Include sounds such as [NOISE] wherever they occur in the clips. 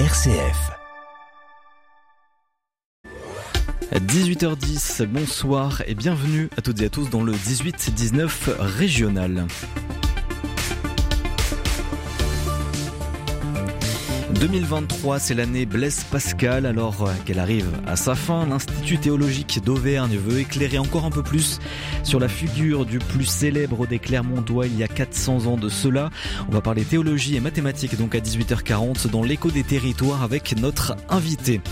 RCF. 18h10, bonsoir et bienvenue à toutes et à tous dans le 18-19 régional. 2023, c'est l'année Blaise Pascal. Alors qu'elle arrive à sa fin, l'Institut théologique d'Auvergne veut éclairer encore un peu plus sur la figure du plus célèbre des Clermontois il y a 400 ans de cela. On va parler théologie et mathématiques donc à 18h40 dans l'écho des territoires avec notre invité.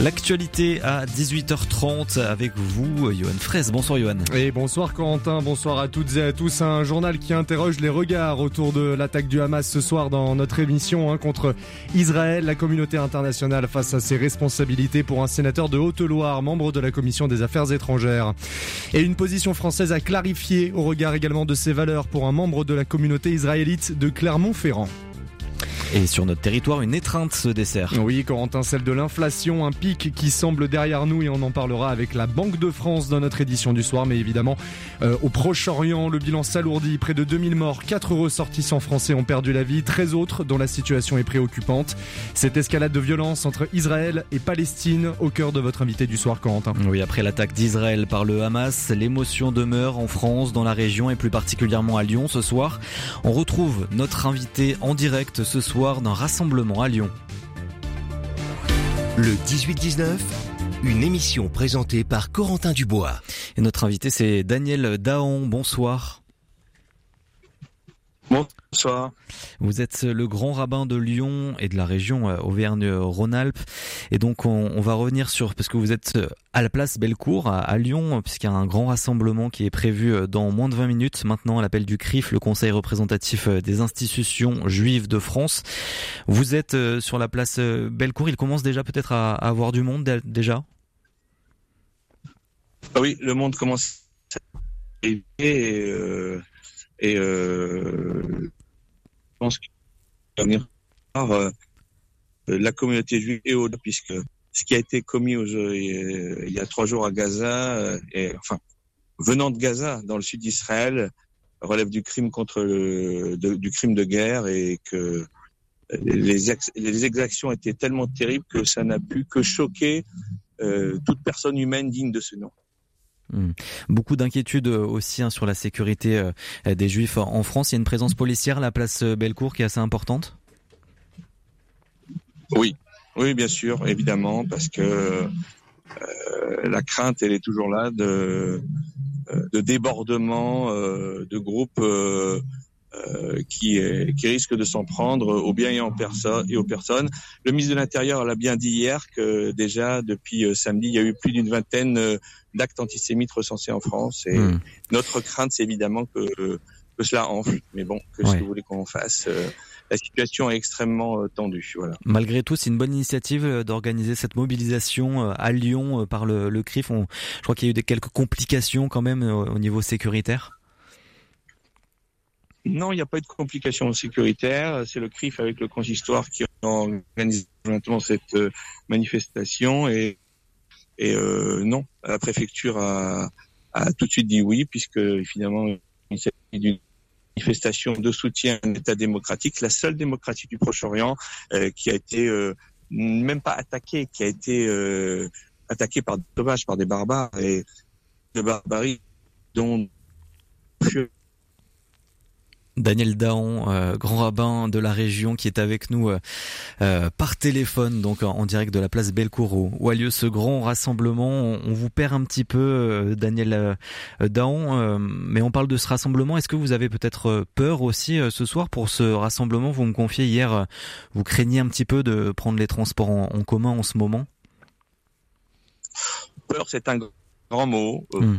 L'actualité à 18h30 avec vous, Johan Fraisse. Bonsoir Johan. Et bonsoir Corentin, bonsoir à toutes et à tous. Un journal qui interroge les regards autour de l'attaque du Hamas ce soir dans notre émission hein, contre Israël. La communauté internationale face à ses responsabilités pour un sénateur de Haute-Loire, membre de la commission des affaires étrangères. Et une position française à clarifier au regard également de ses valeurs pour un membre de la communauté israélite de Clermont-Ferrand. Et sur notre territoire, une étreinte se dessert. Oui, Corentin, celle de l'inflation, un pic qui semble derrière nous et on en parlera avec la Banque de France dans notre édition du soir. Mais évidemment, euh, au Proche-Orient, le bilan s'alourdit. Près de 2000 morts, 4 ressortissants français ont perdu la vie, 13 autres dont la situation est préoccupante. Cette escalade de violence entre Israël et Palestine au cœur de votre invité du soir, Corentin. Oui, après l'attaque d'Israël par le Hamas, l'émotion demeure en France, dans la région et plus particulièrement à Lyon ce soir. On retrouve notre invité en direct ce soir d'un rassemblement à Lyon. Le 18-19, une émission présentée par Corentin Dubois. Et notre invité c'est Daniel Daon. Bonsoir. Bonsoir. Vous êtes le grand rabbin de Lyon et de la région euh, Auvergne-Rhône-Alpes. Et donc, on, va revenir sur, parce que vous êtes euh, à la place Bellecour, à, Lyon, puisqu'il y a un grand rassemblement qui est prévu euh, dans moins de 20 minutes maintenant à l'appel du CRIF, le Conseil représentatif des institutions juives de France. Vous êtes sur la place Bellecour. Il commence déjà peut-être à, avoir du monde déjà? Ah Oui, le monde commence à et, et euh, je pense qu'il va venir par euh, la communauté juive et au puisque ce qui a été commis euh, il y a trois jours à Gaza, et, enfin venant de Gaza, dans le sud d'Israël, relève du crime contre le, du crime de guerre et que les, les exactions étaient tellement terribles que ça n'a pu que choquer euh, toute personne humaine digne de ce nom. Hmm. Beaucoup d'inquiétudes euh, aussi hein, sur la sécurité euh, des Juifs en France. Il y a une présence policière à la place euh, Bellecour qui est assez importante? Oui, oui, bien sûr, évidemment, parce que la crainte, elle est toujours là de, de débordement de groupes qui, risquent de s'en prendre aux biens et, et aux personnes. Le ministre de l'Intérieur l'a bien dit hier que déjà depuis samedi, il y a eu plus d'une vingtaine d'actes antisémites recensés en France. Et hmm. notre crainte, c'est évidemment que, que cela enfle. Mais bon, que ce que vous voulez qu'on fasse euh, la situation est extrêmement euh, tendue. Voilà. Malgré tout, c'est une bonne initiative euh, d'organiser cette mobilisation à Lyon par le, le CRIF. On, je crois qu'il y a eu des, quelques complications quand même au niveau sécuritaire. Non, il n'y a pas eu de complications sécuritaires. C'est le CRIF avec le consistoire qui organise cette manifestation et et euh, non, la préfecture a, tout de suite dit oui, puisque finalement il s'agit d'une manifestation de soutien à l'État démocratique, la seule démocratie du Proche-Orient euh, qui a été euh, même pas attaquée, qui a été attaquée par des sauvages, par des barbares et de barbarie dont Daniel Daon, euh, grand rabbin de la région, qui est avec nous euh, euh, par téléphone, donc en, direct de la place Belcourt, où a lieu ce grand rassemblement. On, vous perd un petit peu, Daniel Daon, mais on parle de ce rassemblement. Est-ce que vous avez peut-être peur aussi ce soir pour ce rassemblement? Vous me confiez hier, vous craignez un petit peu de prendre les transports en, commun en ce moment? Peur, c'est un grand mot. Hmm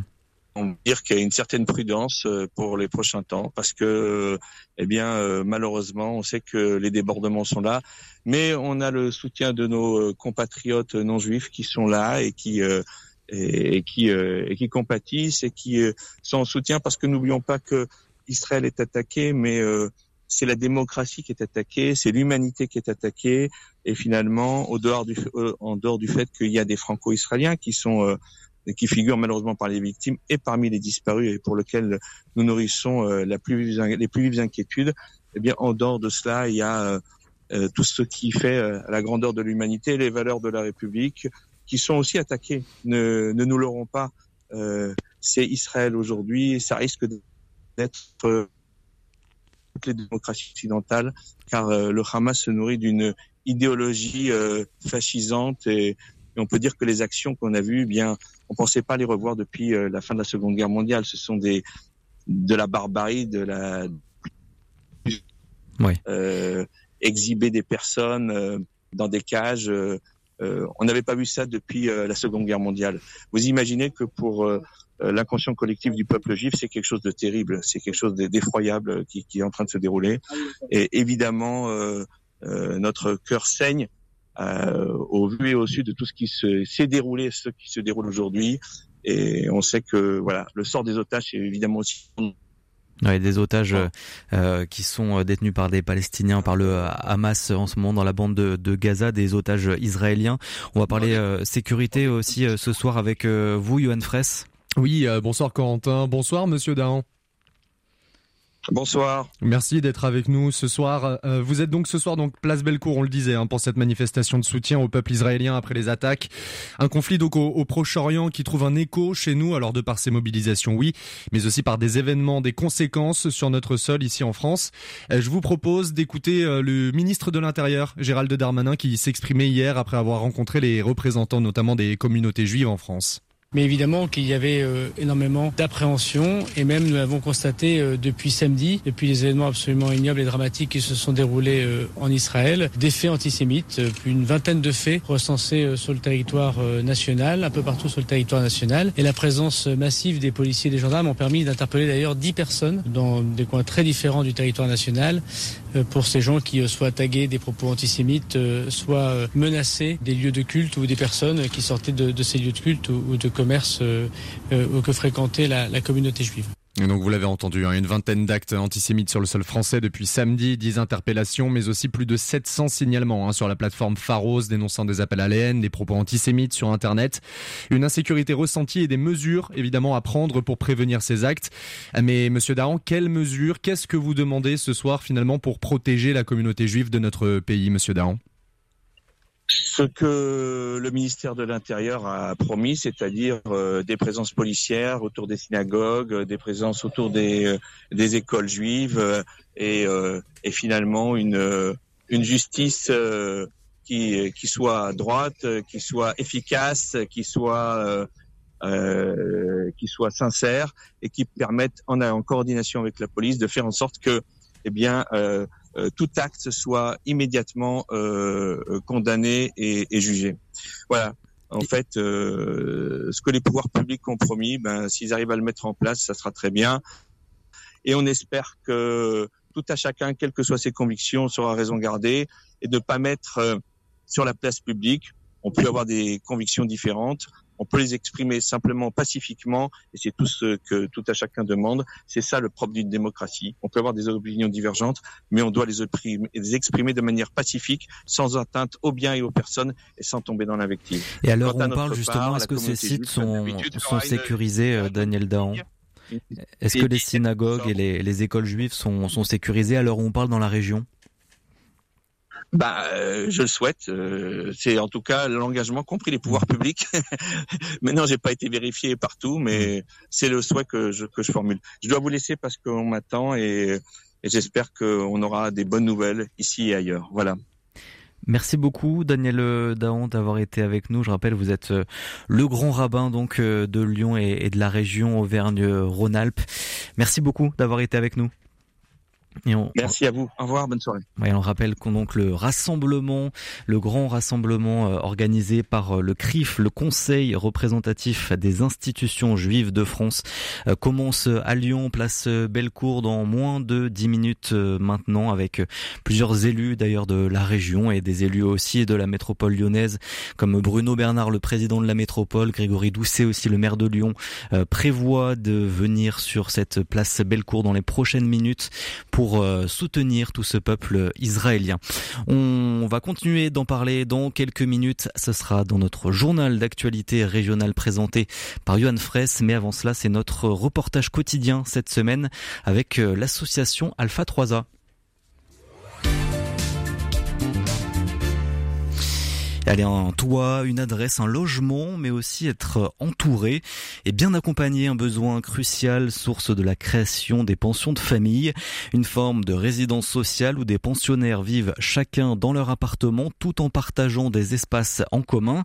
on dire qu'il y a une certaine prudence euh, pour les prochains temps parce que, euh, eh bien, euh, malheureusement, on sait que les débordements sont là, mais on a le soutien de nos compatriotes non juifs qui sont là et qui et, qui et qui compatissent et qui sont en soutien parce que n'oublions pas que Israël est attaqué, mais c'est la démocratie qui est attaquée, c'est l'humanité qui est attaquée, et finalement, au dehors du, en dehors du fait qu'il y a des Franco-Israéliens qui sont qui figurent malheureusement par les victimes et parmi les disparus et pour lesquels nous nourrissons euh, la plus, les plus vives inquiétudes, eh bien, en dehors de cela, il y a euh, tout ce qui fait la grandeur de l'humanité, les valeurs de la République, qui sont aussi attaquées. Ne, ne nous l'aurons pas. c'est Israël aujourd'hui, ça risque d'être toutes les démocraties occidentales, car le Hamas se nourrit d'une idéologie fascisante et, on peut dire que les actions qu'on a vues, eh bien, on pensait pas les revoir depuis la fin de la Seconde Guerre mondiale. Ce sont des de la barbarie, de la euh, exhiber des personnes euh, dans des cages. Euh, on n'avait pas vu ça depuis la Seconde Guerre mondiale. Vous imaginez que pour l'inconscient collectif du peuple juif, c'est quelque chose de terrible, c'est quelque chose d'effroyable qui, qui, est en train de se dérouler. Et évidemment, notre cœur saigne au vu et au sud de tout ce qui s'est déroulé, ce qui se déroule aujourd'hui. Et on sait que voilà, le sort des otages est évidemment aussi Ouais, des otages euh, euh, qui sont euh, détenus par des Palestiniens, par le Hamas en ce moment dans la bande de, de Gaza, des otages israéliens. On va parler sécurité aussi ce soir avec vous, Johan Fraisse. Oui, bonsoir Corentin, bonsoir Monsieur Dahan. Bonsoir. Merci d'être avec nous ce soir. Euh, vous êtes donc ce soir donc place Bellecour, on le disait, hein, pour cette manifestation de soutien au peuple israélien après les attaques. Un conflit donc au, Proche-Orient qui trouve un écho chez nous, alors de par ces mobilisations, oui, mais aussi par des événements, des conséquences sur notre sol ici en France. Euh, je vous propose d'écouter euh, le ministre de l'Intérieur, Gérald Darmanin, qui s'exprimait hier après avoir rencontré les représentants notamment des communautés juives en France. Mais évidemment qu'il y avait euh, énormément d'appréhension et même nous l'avons constaté euh, depuis samedi, depuis les événements absolument ignobles et dramatiques qui se sont déroulés euh, en Israël, des faits antisémites, plus une vingtaine de faits recensés sur le territoire national, un peu partout sur le territoire national. Et la présence massive des policiers et des gendarmes ont permis d'interpeller d'ailleurs dix personnes dans des coins très différents du territoire national pour ces gens qui soient tagués des propos antisémites, soit menacés des lieux de culte ou des personnes qui sortaient de, ces lieux de culte ou, de commerce euh, euh, que fréquentait la, communauté juive. Donc vous l'avez entendu, hein, une vingtaine d'actes antisémites sur le sol français depuis samedi, 10 interpellations, mais aussi plus de 700 signalements hein, sur la plateforme Pharos dénonçant des appels à la des propos antisémites sur Internet, une insécurité ressentie et des mesures évidemment à prendre pour prévenir ces actes. Mais Monsieur Dahan, quelles mesures, qu'est-ce que vous demandez ce soir finalement pour protéger la communauté juive de notre pays, Monsieur Dahan? Ce que le ministère de l'Intérieur a promis, c'est-à-dire euh, des présences policières autour des synagogues, euh, des présences autour des, euh, des écoles juives et, et finalement une, une justice qui, qui soit droite, qui soit efficace, qui soit qui soit sincère et qui permette en, en coordination avec la police de faire en sorte que eh bien euh, tout acte soit immédiatement euh, euh, condamné et, et, jugé. Voilà. En fait, ce que les pouvoirs publics ont promis, ben, s'ils arrivent à le mettre en place, ça sera très bien. Et on espère que tout à chacun, quelles que soient ses convictions, sera raison gardée et de ne pas mettre sur la place publique. On peut avoir des convictions différentes, on peut les exprimer simplement pacifiquement, et c'est tout ce que tout à chacun demande. C'est ça le propre d'une démocratie. On peut avoir des opinions divergentes, mais on doit les exprimer, de manière pacifique, sans atteinte aux biens et aux personnes, et sans tomber dans l'invective. Et alors, on parle justement, est-ce que ces sites sont, sont sécurisés, euh, Daniel Dahan Est-ce que les synagogues et les, les écoles juives sont, sont sécurisées à l'heure où on parle dans la région? Bah, euh, je le souhaite. Euh, c'est en tout cas l'engagement, compris les pouvoirs publics. [LAUGHS] Maintenant, j'ai pas été vérifié partout, mais c'est le souhait que je, que je formule. Je dois vous laisser parce qu'on m'attend et, et j'espère qu'on aura des bonnes nouvelles ici et ailleurs. Voilà. Merci beaucoup Daniel Daon d'avoir été avec nous. Je rappelle, vous êtes euh, le grand rabbin donc de Lyon et de la région Auvergne-Rhône-Alpes. Merci beaucoup d'avoir été avec nous. Merci à vous. Au revoir, bonne soirée. on rappelle qu'on donc le rassemblement, le grand rassemblement euh, organisé par euh, le CRIF, le Conseil représentatif des institutions juives de France, euh, commence à Lyon, place Bellecour dans moins de dix minutes maintenant, avec plusieurs élus d'ailleurs de la région et des élus aussi de la métropole lyonnaise, comme Bruno Bernard, le président de la métropole, Grégory Doucet aussi, le maire de Lyon, prévoit de venir sur cette place Bellecour dans les prochaines minutes pour pour euh, soutenir tout ce peuple israélien. On va continuer d'en parler dans quelques minutes. Ce sera dans notre journal d'actualité régionale présenté par Johan Fraisse. Mais avant cela, c'est notre reportage quotidien cette semaine avec euh, l'association Alpha 3A. Aller un toit, une adresse, un logement, mais aussi être entouré et bien accompagné, un besoin crucial, source de la création des pensions de famille, une forme de résidence sociale où des pensionnaires vivent chacun dans leur appartement tout en partageant des espaces en commun.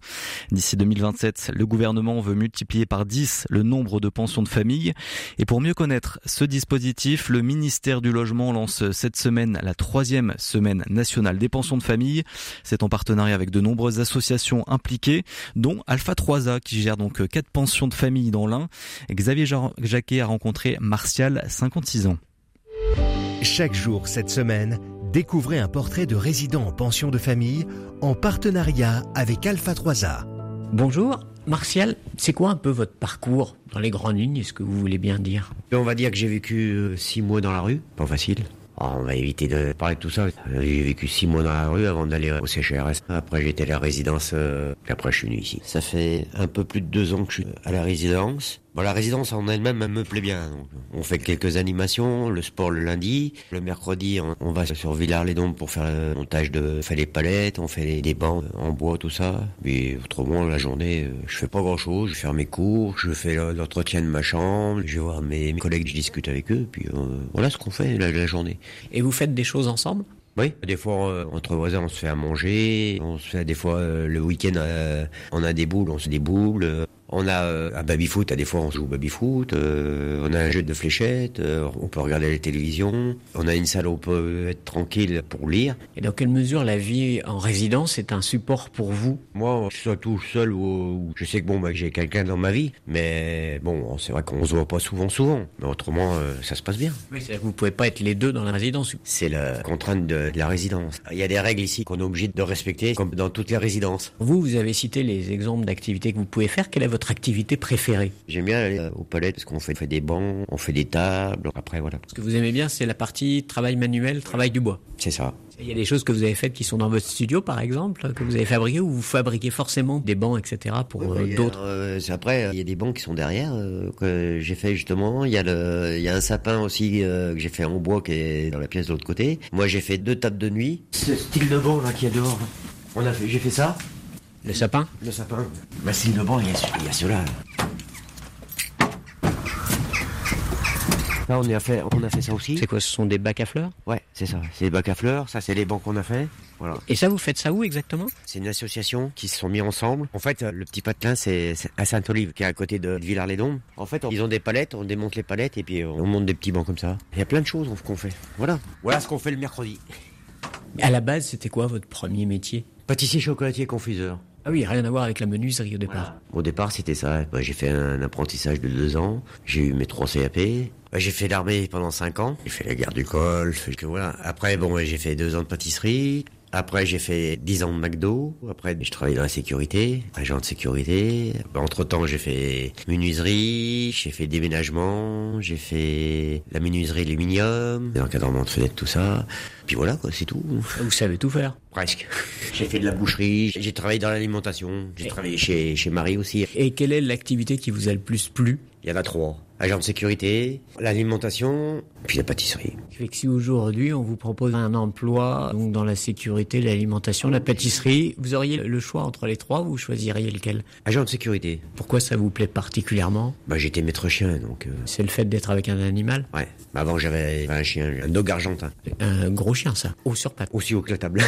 D'ici 2027, le gouvernement veut multiplier par 10 le nombre de pensions de famille. Et pour mieux connaître ce dispositif, le ministère du Logement lance cette semaine la troisième semaine nationale des pensions de famille. C'est en partenariat avec de nombreuses associations impliquées, dont Alpha 3A qui gère donc quatre pensions de famille dans l'un. Xavier Jacquet a rencontré Martial, 56 ans. Chaque jour cette semaine, découvrez un portrait de résident en pension de famille en partenariat avec Alpha 3A. Bonjour, Martial, c'est quoi un peu votre parcours dans les grandes lignes Est-ce que vous voulez bien dire? On va dire que j'ai vécu euh, six mois dans la rue, pas facile. Oh, on va éviter de parler de tout ça. J'ai vécu six mois dans la rue avant d'aller au CHRS. Après, j'étais à la résidence, euh, puis après, je suis venu ici. Ça fait un peu plus de deux ans que je suis à la résidence. Bon, la résidence en elle-même, elle me plaît bien. on fait quelques animations, le sport le lundi. Le mercredi, on, va sur Villars-les-Dombes pour faire le montage de, faire les palettes, on fait des bancs en bois, tout ça. Mais autrement, la journée, euh, je fais pas grand-chose. Je fais mes cours, je fais l'entretien de ma chambre, je vais voir mes, collègues, je discute avec eux, puis euh, voilà ce qu'on fait la, journée. Et vous faites des choses ensemble? Oui, des fois euh, entre voisins on se fait à manger, on se fait des fois le week-end on a des boules, on se fait boules. On a euh, un baby-foot, à des fois on joue au baby-foot, euh, on a un jeu de fléchettes, euh, on peut regarder la télévision, on a une salle où on peut être tranquille pour lire. Et dans quelle mesure la vie en résidence est un support pour vous? Moi, je suis tout seul ou je sais que bon, bah, j'ai quelqu'un dans ma vie, mais bon, c'est vrai qu'on se voit pas souvent, souvent, mais autrement, ça se passe bien. Oui, c'est vous pouvez pas être les deux dans la résidence. C'est la contrainte de, de la résidence. Il y a des règles ici qu'on est obligé de respecter, comme dans toutes les résidences. Vous, vous avez cité les exemples d'activités que vous pouvez faire. Quelle est votre votre activité préférée J'aime bien aller au palais parce qu'on fait, fait, des bancs, on fait des tables. Après, voilà. Ce que vous aimez bien, c'est la partie travail manuel, travail du bois. C'est ça. Il y a des choses que vous avez faites qui sont dans votre studio, par exemple, que vous avez fabriquées, ou vous fabriquez forcément des bancs, etc., pour euh, d'autres euh, Après, il y a des bancs qui sont derrière, euh, que j'ai fait justement. Il y, a le, il y a un sapin aussi que j'ai fait en bois qui est dans la pièce de l'autre côté. Moi, j'ai fait deux tables de nuit. Ce style de banc là qui est dehors, on a fait, j'ai fait ça. Le sapin Le sapin. Bah, c'est le banc, il y a, il y a ceux-là. Là, on a fait, on a fait ça aussi. C'est quoi Ce sont des bacs à fleurs Ouais, c'est ça. C'est des bacs à fleurs. Ça, c'est les bancs qu'on a fait. Voilà. Et ça, vous faites ça où exactement? C'est une association qui se sont mis ensemble. En fait, le petit patelin, c'est à Sainte-Olive, qui est à côté de Villars-les-Dombes. En fait, ils ont des palettes, on démonte les palettes et puis on monte des petits bancs comme ça. Il y a plein de choses qu'on fait. Voilà. Voilà ce qu'on fait le mercredi. À la base, c'était quoi votre premier métier? Pâtissier, chocolatier, confiseur. Ah oui, rien à voir avec la menuiserie au départ. Au départ, c'était ça. Bah, j'ai fait un apprentissage de deux ans. J'ai eu mes trois CAP. Bah, j'ai fait l'armée pendant cinq ans. J'ai fait la guerre du col. Que voilà. Après, bon, j'ai fait deux ans de pâtisserie. Après, j'ai fait 10 ans de McDo. Après, je travaillais dans la sécurité, agent de sécurité. Entre-temps, j'ai fait menuiserie, j'ai fait déménagement, j'ai fait la menuiserie aluminium, l'encadrement de fenêtres, tout ça. Puis voilà, quoi, c'est tout. Vous savez tout faire Presque. J'ai fait de la boucherie, j'ai travaillé dans l'alimentation, j'ai travaillé chez, chez Marie aussi. Et quelle est l'activité qui vous a le plus plu? Il y en a trois agent de sécurité, l'alimentation, puis la pâtisserie. Fait que si aujourd'hui on vous propose un emploi donc dans la sécurité, l'alimentation, la pâtisserie, vous auriez le choix entre les trois, vous choisiriez lequel? Agent de sécurité. Pourquoi ça vous plaît particulièrement? Bah j'étais maître chien donc. Euh, C'est le fait d'être avec un animal? Ouais. Bah, avant j'avais un chien, un dog argentin. Un gros chien ça, haut sur pattes. Aussi haut que la table.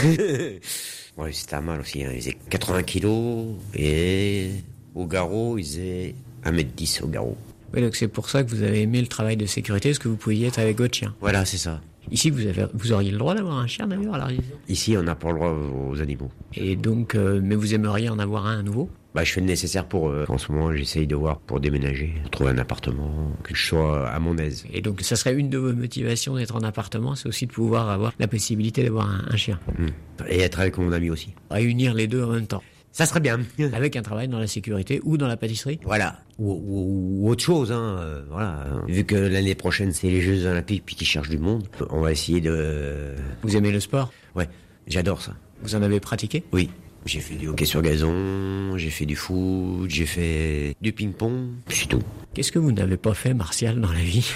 [LAUGHS] ouais c'était mal aussi, hein. il faisait 80 kilos et au garrot il faisait 1m10 au garrot. Oui, donc c'est pour ça que vous avez aimé le travail de sécurité, parce que vous pouviez être avec votre chien. Voilà, c'est ça. Ici, vous, avez, vous auriez le droit d'avoir un chien d'ailleurs à la Ici, on n'a pas le droit aux animaux. Et donc, euh, mais vous aimeriez en avoir un à nouveau? Bah, je fais le nécessaire pour. Euh, en ce moment, j'essaye de voir pour déménager, trouver un appartement, que je sois à mon aise. Et donc, ça serait une de vos motivations d'être en appartement, c'est aussi de pouvoir avoir la possibilité d'avoir un, chien. Hmm. Et être avec mon ami aussi. Réunir les deux en même temps. Ça serait bien. Avec un travail dans la sécurité ou dans la pâtisserie Voilà. Ou, autre chose, hein. Euh, voilà. Vu que l'année prochaine, c'est les Jeux Olympiques puis qu'ils cherchent du monde, on va essayer de... Vous aimez le sport? Ouais, j'adore ça. Vous en avez pratiqué? Oui. J'ai fait du hockey sur gazon, j'ai fait du foot, j'ai fait du ping-pong, c'est tout. Qu'est-ce que vous n'avez pas fait, Martial, dans la vie?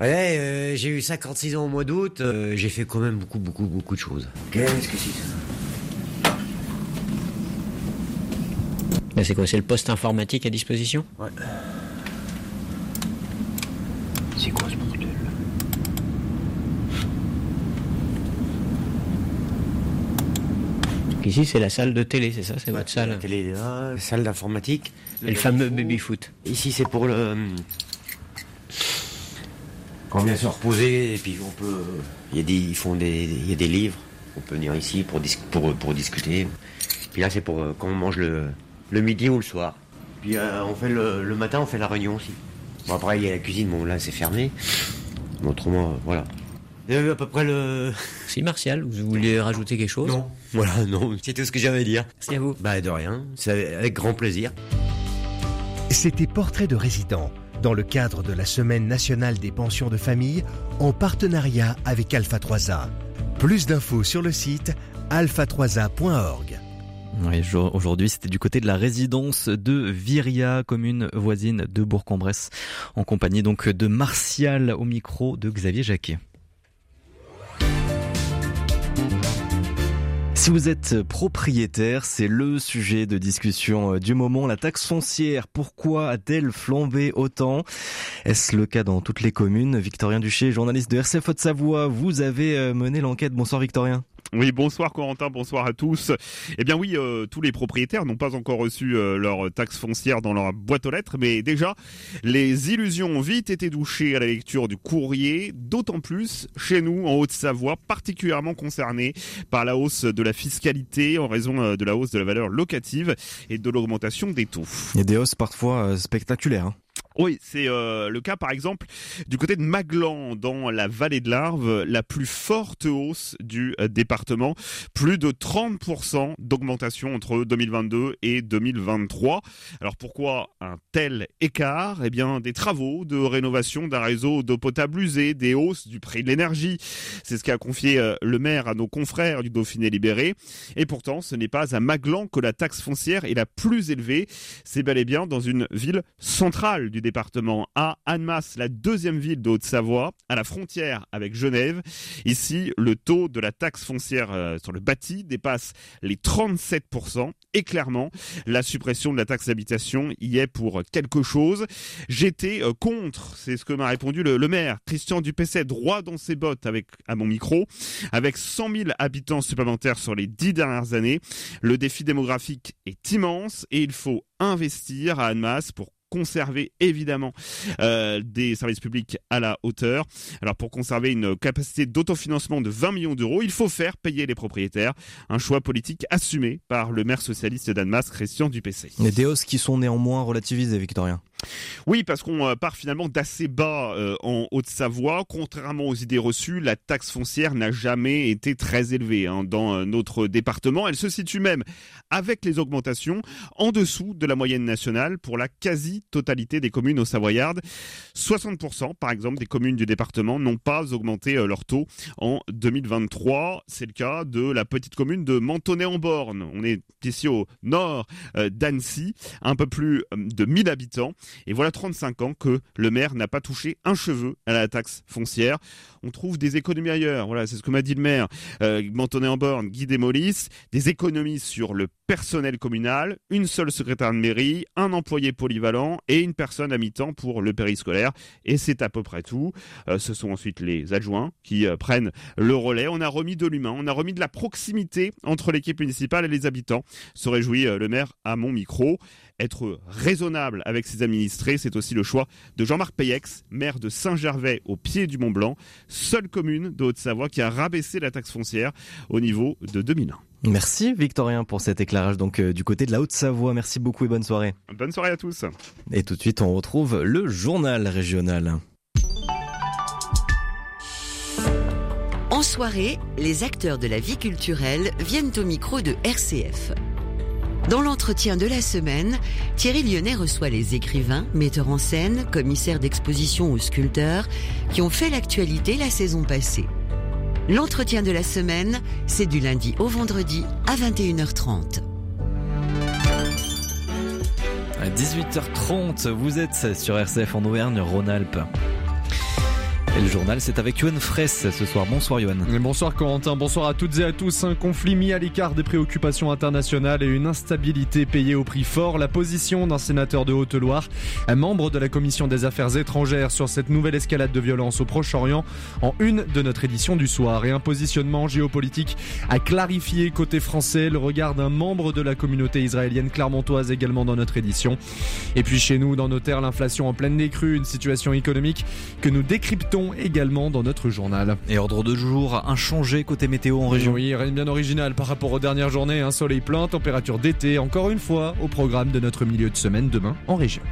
Ouais, euh, j'ai eu 56 ans au mois d'août, euh, j'ai fait quand même beaucoup, beaucoup, beaucoup de choses. Qu'est-ce que c'est ça? C'est quoi C'est le poste informatique à disposition? Ouais. C'est quoi ce bordel? Ici, c'est la salle de télé, c'est ça C'est votre salle? La télé là, salle d'informatique. Et le fameux baby-foot. Ici, c'est pour le. Quand on vient se reposer, et puis on peut. Il y a des, ils font des, il y a des livres. On peut venir ici pour, dis- pour, pour discuter. Puis là, c'est pour euh, quand on mange le, le midi ou le soir. Puis euh, on fait le, le matin, on fait la réunion aussi. Bon, après, il y a la cuisine, bon, là, c'est fermé. Mais autrement, euh, voilà. Vu à peu près le. [LAUGHS] Si, Martial, vous vouliez rajouter quelque chose? Non. Voilà, [LAUGHS] non, c'est tout ce que j'avais à dire. Merci à vous. Bah, de rien. C'est avec grand plaisir. C'était Portrait de résident dans le cadre de la Semaine nationale des pensions de famille en partenariat avec Alpha 3A. Plus d'infos sur le site alpha3a.org. Aujourd'hui, c'était du côté de la résidence de Viria, commune voisine de Bourg-en-Bresse, en compagnie donc de Martial au micro de Xavier Jacquet. Si vous êtes propriétaire, c'est le sujet de discussion euh, du moment. La taxe foncière, pourquoi a-t-elle flambé autant? Est-ce le cas dans toutes les communes? Victorien Duché, journaliste de RCF Haute-Savoie, vous avez euh, mené l'enquête. Bonsoir Victorien. Oui, bonsoir Corentin, bonsoir à tous. Eh bien oui, euh, tous les propriétaires n'ont pas encore reçu euh, leur taxe foncière dans leur boîte aux lettres, mais déjà, les illusions ont vite été douchées à la lecture du courrier, d'autant plus chez nous en Haute-Savoie, particulièrement concernés par la hausse de la fiscalité en raison euh, de la hausse de la valeur locative et de l'augmentation des taux. Il y des hausses parfois spectaculaires. hein. Oui, c'est euh, le cas par exemple du côté de Maglan dans la vallée de l'Arve, la plus forte hausse du euh, département, plus de 30% d'augmentation entre 2022 et 2023. Alors pourquoi un tel écart? Eh bien des travaux de rénovation d'un réseau d'eau potable usée, des hausses du prix de l'énergie. C'est ce qu'a confié euh, le maire à nos confrères du Dauphiné libéré. Et pourtant, ce n'est pas à Maglan que la taxe foncière est la plus élevée. C'est bel et bien dans une ville centrale du département, à Annemasse, la deuxième ville de Haute-Savoie, à la frontière avec Genève. Ici, le taux de la taxe foncière euh, sur le bâti dépasse les 37%. Et clairement, la suppression de la taxe d'habitation y est pour quelque chose. J'étais euh, contre, c'est ce que m'a répondu le, maire, Christian Dupesset, droit dans ses bottes avec, à mon micro. Avec 100 000 habitants supplémentaires sur les dix dernières années, le défi démographique est immense et il faut investir à Annemasse pour conserver évidemment euh, des services publics à la hauteur. Alors pour conserver une capacité d'autofinancement de 20 millions d'euros, il faut faire payer les propriétaires. Un choix politique assumé par le maire socialiste d'Annemasse, Christian Dupessé. Mais des hausses qui sont néanmoins relativisées, Victorien. Oui, parce qu'on euh, part finalement d'assez bas euh, en Haute-Savoie. Contrairement aux idées reçues, la taxe foncière n'a jamais été très élevée hein, dans euh, notre département. Elle se situe même, avec les augmentations, en dessous de la moyenne nationale pour la quasi-totalité des communes au Savoyardes. 60% par exemple des communes du département n'ont pas augmenté leur taux en 2023. C'est le cas de la petite commune de Mentonnet-en-Borne. On est ici au nord d'Annecy, un peu plus de 1000 habitants. Et voilà 35 ans que le maire n'a pas touché un cheveu à la taxe foncière. On trouve des économies ailleurs. Voilà, c'est ce que m'a dit le maire. Euh, Mentonnet-en-Borne, Guy Desmolis, des économies sur le personnel communal, une seule secrétaire de mairie, un employé polyvalent et une personne à mi-temps pour le périscolaire. Et c'est à peu près tout. Euh, ce sont ensuite les adjoints qui euh, prennent le relais. On a remis de l'humain, on a remis de la proximité entre l'équipe municipale et les habitants. Se réjouit euh, le maire à mon micro. Être raisonnable avec ses administrés, c'est aussi le choix de Jean-Marc Payex, maire de Saint-Gervais au pied du Mont-Blanc, seule commune de Haute-Savoie qui a rabaissé la taxe foncière au niveau de 2001. Merci Victorien pour cet éclairage donc euh, du côté de la Haute-Savoie. Merci beaucoup et bonne soirée. Bonne soirée à tous. Et tout de suite, on retrouve le journal régional. En soirée, les acteurs de la vie culturelle viennent au micro de RCF. Dans l'entretien de la semaine, Thierry Lyonnais reçoit les écrivains, metteurs en scène, commissaires d'exposition ou sculpteurs qui ont fait l'actualité la saison passée. L'entretien de la semaine, c'est du lundi au vendredi à 21h30. À 18h30, vous êtes sur RCF en Auvergne-Rhône-Alpes. Et le journal, c'est avec Yoann Fraisse ce soir. Bonsoir Yoann. bonsoir Corentin, bonsoir à toutes et à tous. Un conflit mis à l'écart des préoccupations internationales et une instabilité payée au prix fort. La position d'un sénateur de Haute-Loire, un membre de la commission des affaires étrangères sur cette nouvelle escalade de violence au Proche-Orient en une de notre édition du soir. Et un positionnement géopolitique à clarifier côté français le regard d'un membre de la communauté israélienne clermontoise également dans notre édition. Et puis chez nous, dans nos terres, l'inflation en pleine décrue, une situation économique que nous décryptons également dans notre journal. Et ordre de jour, inchangé côté météo en région. Oui, rien de bien original par rapport aux dernières journées. Un soleil plein, température d'été, encore une fois, au programme de notre milieu de semaine demain en région.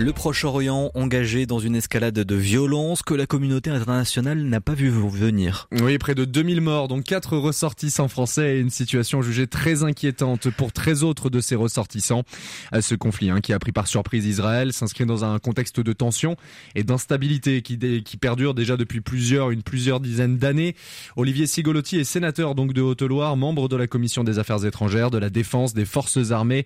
Le Proche-Orient engagé dans une escalade de violence que la communauté internationale n'a pas vu venir. Oui, près de 2000 morts, dont 4 ressortissants français et une situation jugée très inquiétante pour 13 autres de ces ressortissants. Ce conflit hein, qui a pris par surprise Israël s'inscrit dans un contexte de tension et d'instabilité qui, qui perdure déjà depuis plusieurs, une plusieurs dizaines d'années. Olivier Sigolotti est sénateur donc de Haute-Loire, membre de la commission des affaires étrangères, de la défense, des forces armées.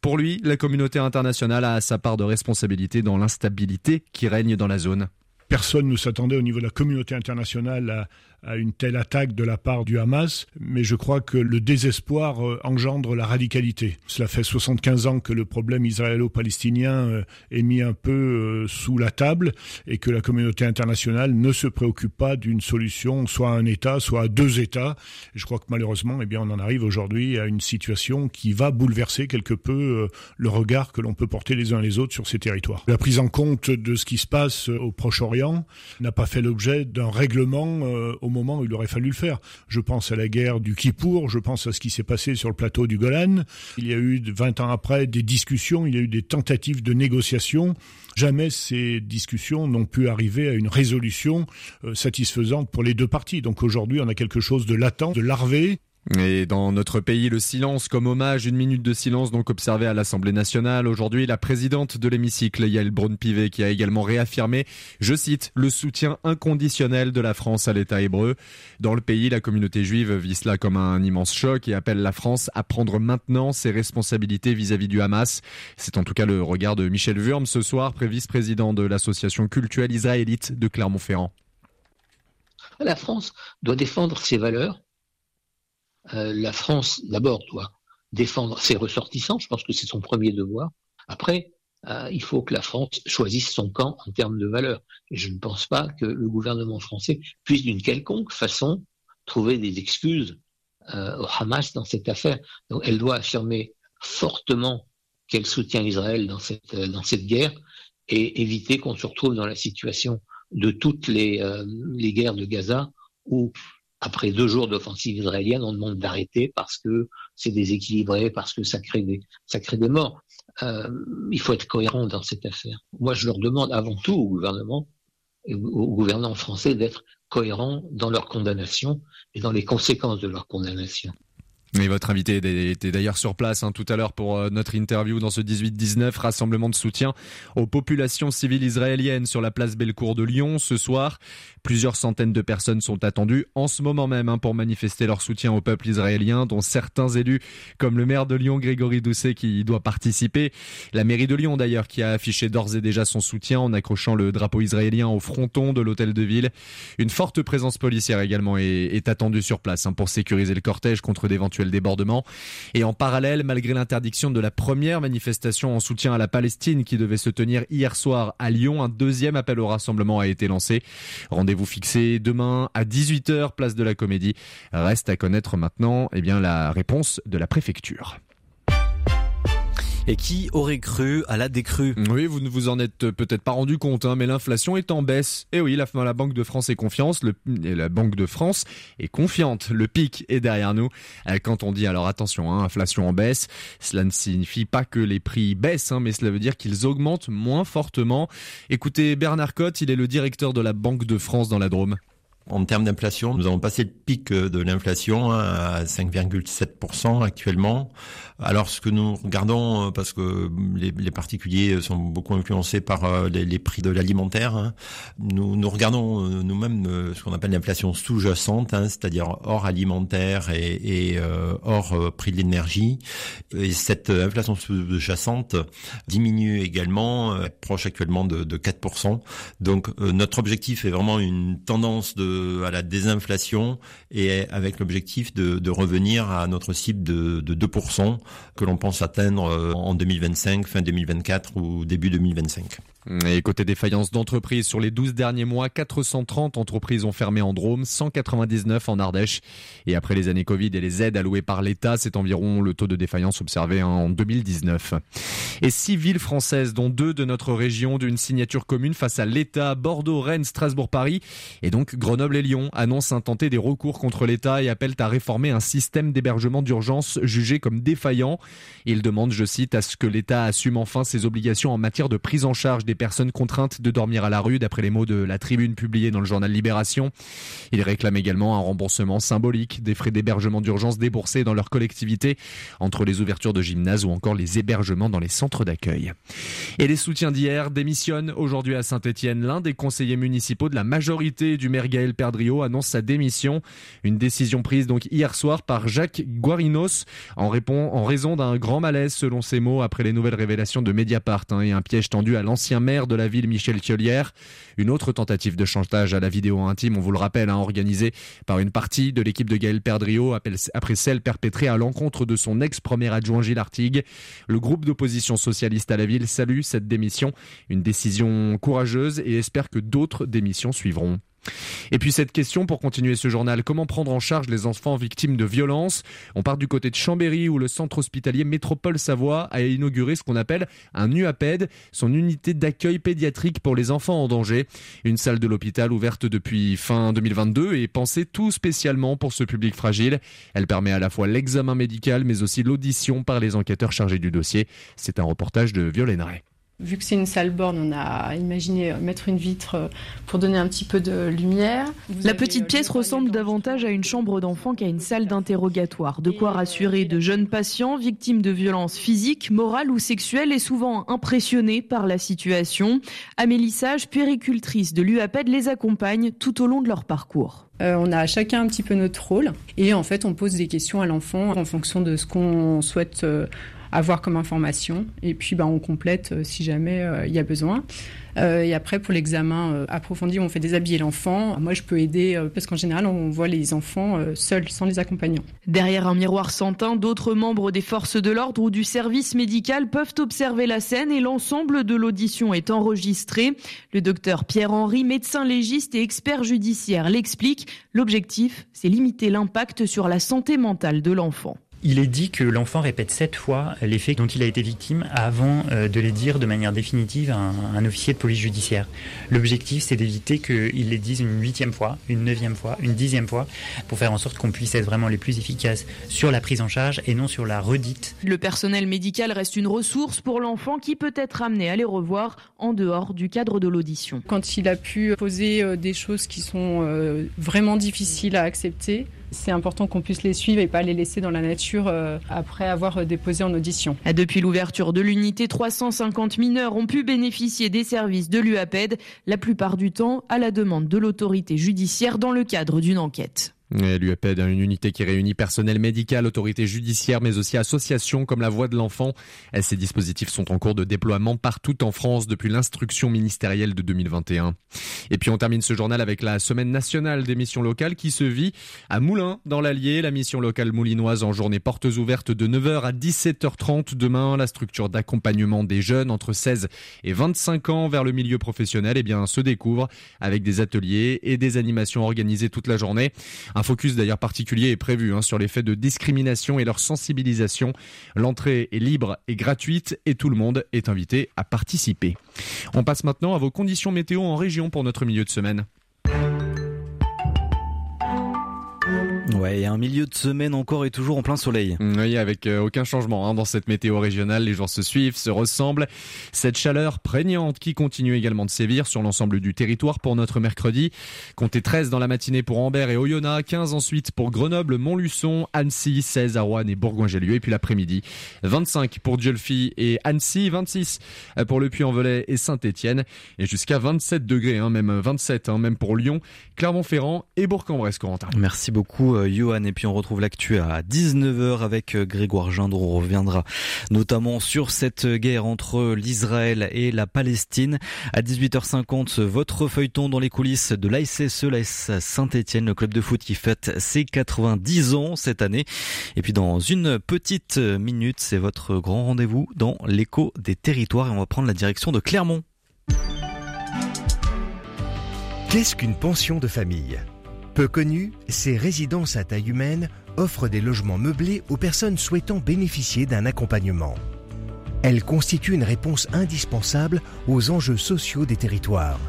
Pour lui, la communauté internationale a sa part de responsabilité dans l'instabilité qui règne dans la zone. Personne ne s'attendait au niveau de la communauté internationale à, à une telle attaque de la part du Hamas, mais je crois que le désespoir euh, engendre la radicalité. Cela fait 75 ans que le problème israélo-palestinien euh, est mis un peu euh, sous la table et que la communauté internationale ne se préoccupe pas d'une solution soit à un État, soit à deux États. je crois que malheureusement, eh bien, on en arrive aujourd'hui à une situation qui va bouleverser quelque peu le regard que l'on peut porter les uns les autres sur ces territoires. La prise en compte de ce qui se passe au Proche-Orient n'a pas fait l'objet d'un règlement au moment où il aurait fallu le faire. Je pense à la guerre du Kippour, je pense à ce qui s'est passé sur le plateau du Golan. Il y a eu 20 ans après des discussions, il y a eu des tentatives de négociation. Jamais ces discussions n'ont pu arriver à une résolution euh, satisfaisante pour les deux parties. Donc aujourd'hui, on a quelque chose de latent, de larvé, et dans notre pays, le silence comme hommage, une minute de silence donc observé à l'Assemblée nationale. Aujourd'hui, la présidente de l'hémicycle, Yael Braun-Pivet, qui a également réaffirmé, je cite, le soutien inconditionnel de la France à l'État hébreu. Dans le pays, la communauté juive vit cela comme un immense choc et appelle la France à prendre maintenant ses responsabilités vis-à-vis du Hamas. C'est en tout cas le regard de Michel Wurm ce soir, vice-président de l'association culturelle israélite de Clermont-Ferrand. La France doit défendre ses valeurs euh, la France, d'abord, doit défendre ses ressortissants. Je pense que c'est son premier devoir. Après, euh, il faut que la France choisisse son camp en termes de valeurs. Je ne pense pas que le gouvernement français puisse d'une quelconque façon trouver des excuses euh, au Hamas dans cette affaire. Donc, elle doit affirmer fortement qu'elle soutient Israël dans cette, dans cette guerre et éviter qu'on se retrouve dans la situation de toutes les, les guerres de Gaza où après deux jours d'offensive israélienne, on demande d'arrêter parce que c'est déséquilibré, parce que ça crée des, ça crée des morts. Euh, il faut être cohérent dans cette affaire. Moi, je leur demande avant tout au gouvernement, au gouvernement français d'être cohérent dans leur condamnation et dans les conséquences de leur condamnation. Et votre invité était d'ailleurs sur place hein, tout à l'heure pour euh, notre interview dans ce 18-19 rassemblement de soutien aux populations civiles israéliennes sur la place Bellecour de Lyon ce soir. Plusieurs centaines de personnes sont attendues en ce moment même hein, pour manifester leur soutien au peuple israélien, dont certains élus, comme le maire de Lyon Grégory Doucet, qui doit participer. La mairie de Lyon d'ailleurs qui a affiché d'ores et déjà son soutien en accrochant le drapeau israélien au fronton de l'hôtel de ville. Une forte présence policière également est, attendue sur place hein, pour sécuriser le cortège contre d'éventuels Et en parallèle, malgré l'interdiction de la première manifestation en soutien à la Palestine qui devait se tenir hier soir à Lyon, un deuxième appel au rassemblement a été lancé. Rendez vous fixez demain à 18h, place de la Comédie. Reste à connaître maintenant eh bien, la réponse de la préfecture. Et qui aurait cru à la décrue Oui, vous ne vous en êtes peut-être pas rendu compte, hein, mais l'inflation est en baisse. Et oui, la, Banque de France est confiance, la Banque de France est confiante. Le pic est derrière nous. Euh, quand on dit alors attention, hein, inflation en baisse, cela ne signifie pas que les prix baissent, hein, mais cela veut dire qu'ils augmentent moins fortement. Écoutez Bernard Cotte, il est le directeur de la Banque de France dans la Drôme. En termes d'inflation, nous avons passé le pic de l'inflation hein, à 5,7% actuellement. Alors ce que nous regardons, euh, parce que les, particuliers sont beaucoup influencés par euh, les, prix de l'alimentaire, hein, nous, regardons euh, nous-mêmes ce qu'on appelle l'inflation sous-jacente, hein, c'est-à-dire hors alimentaire et, hors prix de l'énergie. Et cette inflation sous-jacente diminue également, proche actuellement de 4%. Donc notre objectif est vraiment une tendance de à la désinflation et avec l'objectif de, revenir à notre cible de, de 2% que l'on pense atteindre euh, en 2025, fin 2024 ou début 2025. Et côté défaillance d'entreprises, sur les 12 derniers mois, 430 entreprises ont fermé en Drôme, 199 en Ardèche. Et après les années Covid et les aides allouées par l'État, c'est environ le taux de défaillance observé en 2019. Et six villes françaises, dont deux de notre région, d'une signature commune face à l'État, Bordeaux, Rennes, Strasbourg, Paris, et donc Grenoble et Lyon, annoncent intenter des recours contre l'État et appellent à réformer un système d'hébergement d'urgence jugé comme défaillant. Ils demandent, je cite, à ce que l'État assume enfin ses obligations en matière de prise en charge des personnes contraintes de dormir à la rue, d'après les mots de la tribune publiée dans le journal Libération. Il réclame également un remboursement symbolique des frais d'hébergement d'urgence déboursés dans leur collectivité entre les ouvertures de gymnases ou encore les hébergements dans les centres d'accueil. Et les soutiens d'hier démissionnent aujourd'hui à Saint-Etienne. L'un des conseillers municipaux de la majorité du maire Gaël Perdriau annonce sa démission. Une décision prise donc hier soir par Jacques Guarinos en, répond, en raison d'un grand malaise selon ses mots après les nouvelles révélations de Mediapart hein, et un piège tendu à l'ancien maire de la ville Michel Thiolière. Une autre tentative de chantage à la vidéo intime, on vous le rappelle, hein, organisée par une partie de l'équipe de Gaël Perdriau après celle perpétrée à l'encontre de son ex-premier adjoint Gilles Artigue. Le groupe d'opposition socialiste à la ville salue cette démission, une décision courageuse et espère que d'autres démissions suivront. Et puis cette question pour continuer ce journal, comment prendre en charge les enfants victimes de violences? On part du côté de Chambéry où le centre hospitalier Métropole Savoie a inauguré ce qu'on appelle un UAPED, son unité d'accueil pédiatrique pour les enfants en danger. Une salle de l'hôpital ouverte depuis fin 2022 et pensée tout spécialement pour ce public fragile. Elle permet à la fois l'examen médical mais aussi l'audition par les enquêteurs chargés du dossier. C'est un reportage de Violaine Ray. Vu que c'est une salle borne, on a imaginé mettre une vitre pour donner un petit peu de lumière. la petite euh, pièce ressemble davantage à une chambre d'enfant qu'à une salle d'interrogatoire. De quoi rassurer de jeunes patients victimes de violences physiques, morales ou sexuelles et souvent impressionnés par la situation. Amélie Sage, puéricultrice de l'UAPED, les accompagne tout au long de leur parcours. Euh, on a chacun un petit peu notre rôle et en fait on pose des questions à l'enfant en fonction de ce qu'on souhaite euh, avoir comme information. Et puis, bah, on complète euh, si jamais euh, il y a besoin. Euh, et après, pour l'examen approfondi, on fait déshabiller l'enfant. Moi, je peux aider parce qu'en général, on voit les enfants seuls, sans les accompagnants. Derrière un miroir sans teint, d'autres membres des forces de l'ordre ou du service médical peuvent observer la scène et l'ensemble de l'audition est enregistré. Le docteur Pierre-Henri, médecin légiste et expert judiciaire, l'explique. L'objectif, c'est limiter l'impact sur la santé mentale de l'enfant. Il est dit que l'enfant répète sept fois les faits dont il a été victime avant euh, de les dire de manière définitive à un, officier de police judiciaire. L'objectif, c'est d'éviter qu'il les dise une huitième fois, une neuvième fois, une dixième fois, pour faire en sorte qu'on puisse être vraiment les plus efficaces sur la prise en charge et non sur la redite. Le personnel médical reste une ressource pour l'enfant qui peut être amené à les revoir en dehors du cadre de l'audition. Quand il a pu poser euh, des choses qui sont euh, vraiment difficiles à accepter, c'est important qu'on puisse les suivre et pas les laisser dans la nature euh, après avoir euh, déposé en audition. Depuis l'ouverture de l'unité, 350 mineurs ont pu bénéficier des services de l'UAPED, la plupart du temps à la demande de l'autorité judiciaire dans le cadre d'une enquête. L'UEPED, une unité qui réunit personnel médical, autorité judiciaire, mais aussi associations comme la Voix de l'Enfant. Ces dispositifs sont en cours de déploiement partout en France depuis l'instruction ministérielle de 2021. Et puis on termine ce journal avec la semaine nationale des missions locales qui se vit à Moulins, dans l'Allier. La mission locale moulinoise en journée portes ouvertes de 9h à 17h30 demain. La structure d'accompagnement des jeunes entre 16 et 25 ans vers le milieu professionnel, eh bien, se découvre avec des ateliers et des animations organisées toute la journée. Un focus d'ailleurs particulier est prévu hein, sur les faits de discrimination et leur sensibilisation. L'entrée est libre et gratuite et tout le monde est invité à participer. On passe maintenant à vos conditions météo en région pour notre milieu de semaine. Ouais, et un milieu de semaine encore et toujours en plein soleil. Oui, avec euh, aucun changement hein, dans cette météo régionale. Les jours se suivent, se ressemblent. Cette chaleur prégnante qui continue également de sévir sur l'ensemble du territoire pour notre mercredi. Comptez 13 dans la matinée pour Ambert et Oyonnax, 15 ensuite pour Grenoble, Montluçon, Annecy, 16 à Rouen et Bourgoin-Jallieu. Et puis l'après-midi, 25 pour Dieulfi et Annecy, 26 pour Le Puy-en-Velay et Saint-Étienne. Et jusqu'à 27 degrés, hein, même 27, hein, même pour Lyon, Clermont-Ferrand et Bourg-en-Bresse, Corentin. Merci beaucoup. Euh, Johan. Et puis on retrouve l'actu à 19h avec euh, Grégoire Gindre. On reviendra notamment sur cette guerre entre l'Israël et la Palestine. À 18h50, votre feuilleton dans les coulisses de l'ASSE, l'AS Saint-Etienne, le club de foot qui fête ses 90 ans cette année. Et puis dans une petite minute, c'est votre grand rendez-vous dans l'écho des territoires et on va prendre la direction de Clermont. Qu'est-ce qu'une pension de famille? Peu connues, ces résidences à taille humaine offrent des logements meublés aux personnes souhaitant bénéficier d'un accompagnement. Elles constituent une réponse indispensable aux enjeux sociaux des territoires.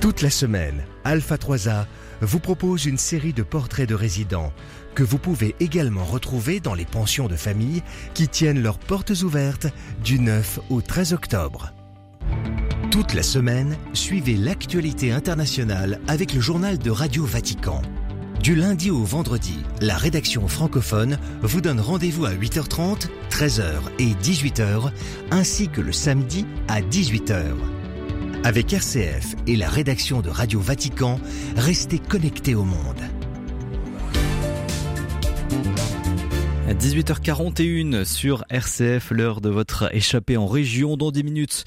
Toute la semaine, Alpha 3A vous propose une série de portraits de résidents que vous pouvez également retrouver dans les pensions de famille qui tiennent leurs portes ouvertes du 9 au 13 octobre. Toute la semaine, suivez l'actualité internationale avec le journal de Radio Vatican. Du lundi au vendredi, la rédaction francophone vous donne rendez-vous à 8h30, 13h et 18h, ainsi que le samedi à 18h. Avec RCF et la rédaction de Radio Vatican, restez connectés au monde. 18h41 sur RCF, l'heure de votre échappée en région dans 10 minutes.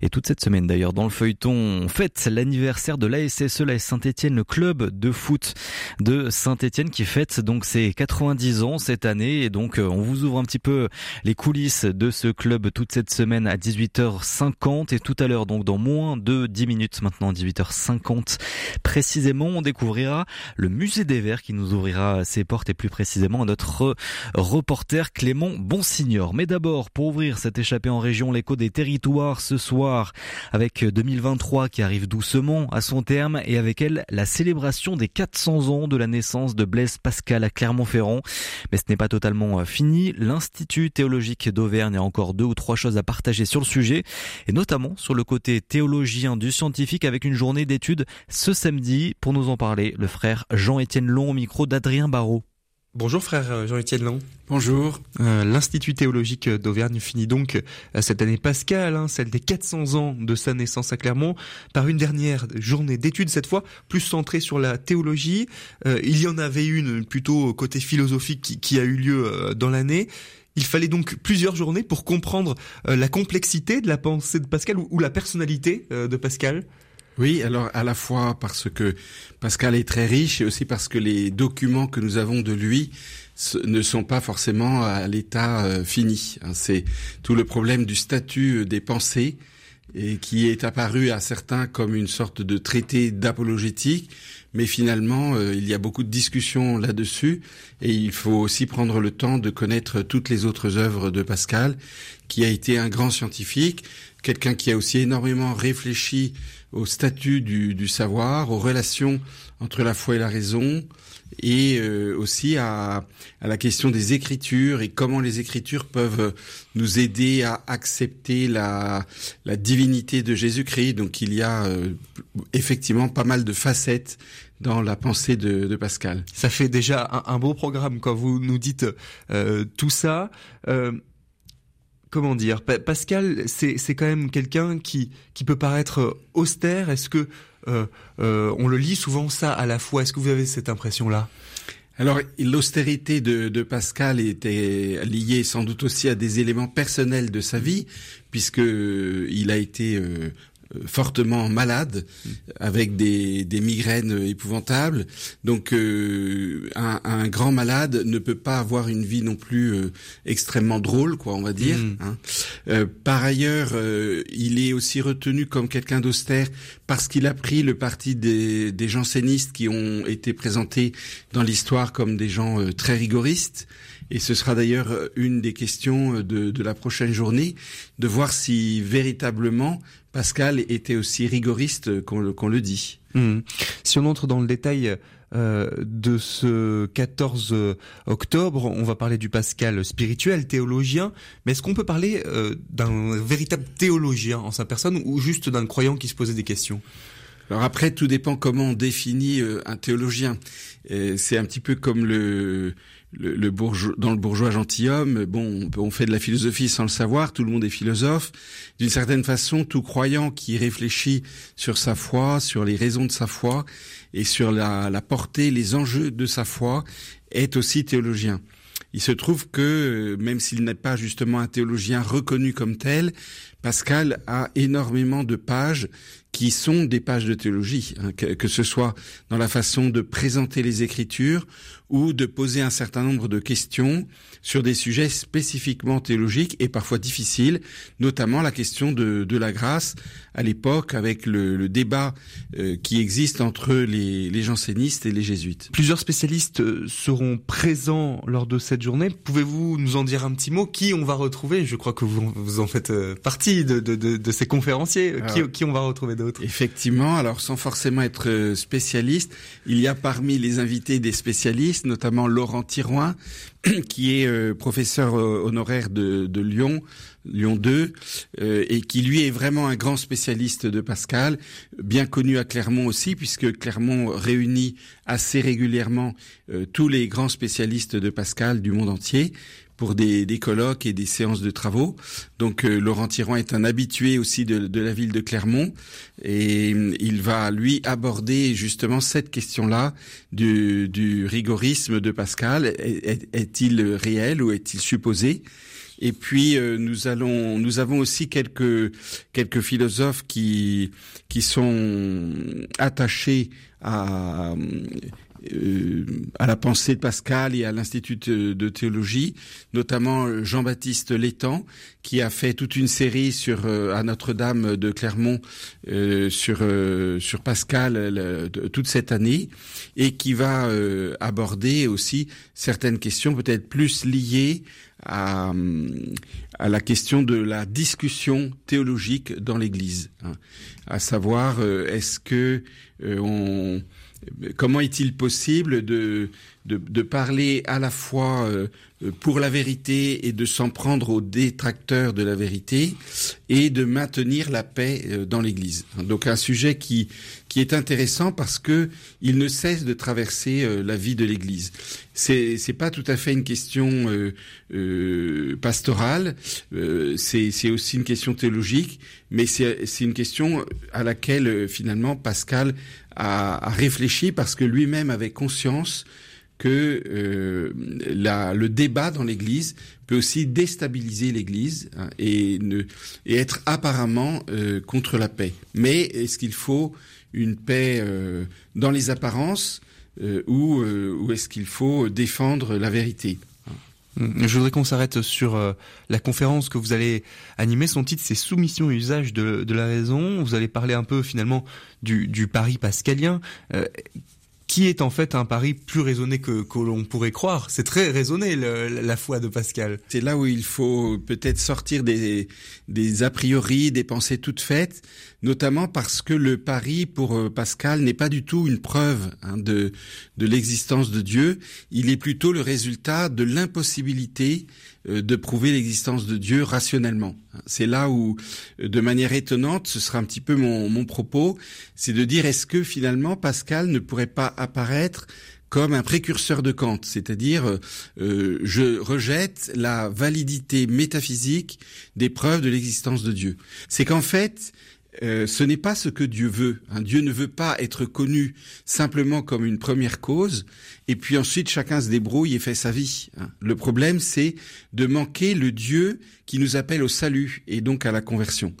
Et toute cette semaine d'ailleurs dans le feuilleton, on fête l'anniversaire de l'ASSE, la Saint-Etienne, le club de foot de Saint-Etienne qui fête donc ses 90 ans cette année. Et donc on vous ouvre un petit peu les coulisses de ce club toute cette semaine à 18h50 et tout à l'heure donc dans moins de 10 minutes maintenant 18h50 précisément on découvrira le musée des Verts qui nous ouvrira ses portes et plus précisément notre reporter Clément Bonsignor. Mais d'abord, pour ouvrir cette échappée en région, l'écho des territoires ce soir, avec 2023 qui arrive doucement à son terme et avec elle la célébration des 400 ans de la naissance de Blaise Pascal à Clermont-Ferrand. Mais ce n'est pas totalement euh, fini. L'Institut théologique d'Auvergne a encore deux ou trois choses à partager sur le sujet et notamment sur le côté théologien du scientifique avec une journée d'études ce samedi. Pour nous en parler, le frère Jean-Étienne Long au micro d'Adrien Barrault. Bonjour frère euh, Jean-Étienne Long. Bonjour. Euh, L'Institut théologique d'Auvergne finit donc euh, cette année pascale, hein, celle des 400 ans de sa naissance à Clermont, par une dernière journée d'études, cette fois plus centrée sur la théologie. il y en avait une plutôt côté philosophique qui, a eu lieu dans l'année. Il fallait donc plusieurs journées pour comprendre la complexité de la pensée de Pascal ou la personnalité de Pascal. Oui, alors à la fois parce que Pascal est très riche et aussi parce que les documents que nous avons de lui ne sont pas forcément à l'état euh, fini. Hein. C'est tout le problème du statut euh, des pensées et qui est apparu à certains comme une sorte de traité d'apologétique, mais finalement euh, il y a beaucoup de discussions là-dessus et il faut aussi prendre le temps de connaître toutes les autres œuvres de Pascal, qui a été un grand scientifique, quelqu'un qui a aussi énormément réfléchi au statut du, savoir, aux relations entre la foi et la raison, et euh, aussi à, la question des écritures et comment les écritures peuvent nous aider à accepter la, divinité de Jésus-Christ. Donc il y a euh, effectivement pas mal de facettes dans la pensée de, Pascal. Ça fait déjà un, beau programme quand vous nous dites euh, tout ça comment dire, Pascal, c'est quand même quelqu'un qui peut paraître euh, austère. Est-ce que euh, euh, on le lit souvent ça à la fois? Est-ce que vous avez cette impression-là? Alors, l'austérité de, Pascal était liée sans doute aussi à des éléments personnels de sa vie, puisque il a été fortement malade, avec des, des migraines épouvantables. Donc euh, un, un, grand malade ne peut pas avoir une vie non plus euh, extrêmement drôle, quoi, on va dire. Mm. Hein. par ailleurs, il est aussi retenu comme quelqu'un d'austère parce qu'il a pris le parti des, des jansénistes qui ont été présentés dans l'histoire comme des gens très rigoristes. Et ce sera d'ailleurs une des questions de, de la prochaine journée, de voir si véritablement Pascal était aussi rigoriste qu'on le, dit. Mmh. Si on entre dans le détail euh, de ce 14 octobre. On va parler du Pascal spirituel, théologien. Mais est-ce qu'on peut parler euh, d'un véritable théologien en sa personne ou juste d'un croyant qui se posait des questions? Alors après, tout dépend comment on définit euh, un théologien. C'est un petit peu comme le, le, bourgeois, dans le bourgeois gentilhomme, bon, on fait de la philosophie sans le savoir, tout le monde est philosophe. D'une certaine façon, tout croyant qui réfléchit sur sa foi, sur les raisons de sa foi et sur la, la portée, les enjeux de sa foi, est aussi théologien. Il se trouve que, même s'il n'est pas justement un théologien reconnu comme tel, Pascal a énormément de pages qui sont des pages de théologie, hein, que, ce soit dans la façon de présenter les Écritures ou de poser un certain nombre de questions sur des sujets spécifiquement théologiques et parfois difficiles, notamment la question de, de la grâce à l'époque avec le, le débat euh, qui existe entre les, les jansénistes et les jésuites. Plusieurs spécialistes euh, seront présents lors de cette journée. Pouvez-vous nous en dire un petit mot? Qui on va retrouver? Je crois que vous, vous en faites euh, partie de, de, de, de ces conférenciers. qui, qui on va retrouver d'autres Effectivement, alors sans forcément être spécialiste, il y a parmi les invités des spécialistes, notamment Laurent Tiroin, [CLEARS THROAT] qui est euh, professeur euh, honoraire de, de, Lyon, Lyon 2, euh, et qui lui est vraiment un grand spécialiste de Pascal, bien connu à Clermont aussi, puisque Clermont réunit assez régulièrement tous les grands spécialistes de Pascal du monde entier pour des, des, colloques et des séances de travaux. Donc Laurent Tiron est un habitué aussi de, de, la ville de Clermont et il va lui aborder justement cette question-là du, du, rigorisme de Pascal. Est-il réel ou est-il supposé? Et puis nous allons, nous avons aussi quelques quelques philosophes qui qui sont attachés à euh, à la pensée de Pascal et à l'Institut de théologie, notamment Jean-Baptiste Létang, qui a fait toute une série sur euh, à Notre-Dame de Clermont euh, sur sur Pascal toute cette année et qui va aborder aussi certaines questions peut-être plus liées à, à la question de la discussion théologique dans l'Église, hein. à savoir est-ce que on comment est-il possible de, de, parler à la fois euh, pour la vérité et de s'en prendre aux détracteurs de la vérité et de maintenir la paix euh, dans l'Église. Donc un sujet qui, qui est intéressant parce que il ne cesse de traverser euh, la vie de l'Église. C'est c'est pas tout à fait une question pastorale, c'est c'est aussi une question théologique, mais c'est c'est une question à laquelle finalement Pascal a, réfléchi parce que lui-même avait conscience que euh, la, le débat dans l'Église peut aussi déstabiliser l'Église hein, et, et être apparemment euh, contre la paix. Mais est-ce qu'il faut une paix euh, dans les apparences ou, ou est-ce qu'il faut défendre la vérité? Je voudrais qu'on s'arrête sur euh, la conférence que vous allez animer. Son titre, c'est Soumission et usage de, la raison. Vous allez parler un peu finalement du, du pari pascalien. Euh, qui est en fait un pari plus raisonné que, que l'on pourrait croire. C'est très raisonné la foi de Pascal. C'est là où il faut peut-être sortir des, des a priori, des pensées toutes faites, notamment parce que le pari pour euh, Pascal n'est pas du tout une preuve hein, de, de l'existence de Dieu, il est plutôt le résultat de l'impossibilité de prouver l'existence de Dieu rationnellement. C'est là où, euh, de manière étonnante, ce sera un petit peu mon, mon propos, c'est de dire est-ce que finalement Pascal ne pourrait pas apparaître comme un précurseur de Kant, c'est-à-dire euh, je rejette la validité métaphysique des preuves de l'existence de Dieu. C'est qu'en fait, euh, ce n'est pas ce que Dieu veut. Hein. Dieu ne veut pas être connu simplement comme une première cause, et puis ensuite chacun se débrouille et fait sa vie. Hein. Le problème, c'est de manquer le Dieu qui nous appelle au salut et donc à la conversion.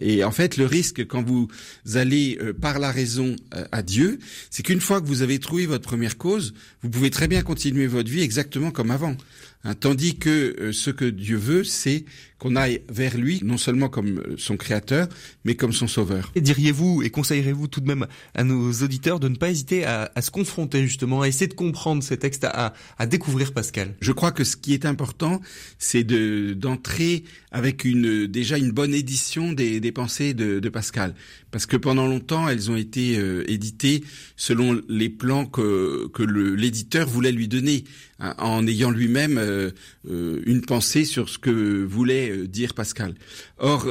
Et en fait, le risque quand vous allez euh, par la raison euh, à Dieu, c'est qu'une fois que vous avez trouvé votre première cause, vous pouvez très bien continuer votre vie exactement comme avant. Hein, tandis que ce que Dieu veut, c'est qu'on aille vers lui, non seulement comme euh, son créateur, mais comme son sauveur. Et diriez-vous et conseillerez-vous tout de même à nos auditeurs de ne pas hésiter à, à se confronter justement, à essayer de comprendre ces textes, à, à, découvrir Pascal? Je crois que ce qui est important, c'est de d'entrer avec une déjà une bonne édition des, des, des pensées de, de, Pascal, parce que pendant longtemps, elles ont été euh, éditées selon les plans que, que l'éditeur voulait lui donner, hein, en ayant lui-même euh, euh, une pensée sur ce que voulait dire Pascal. Or,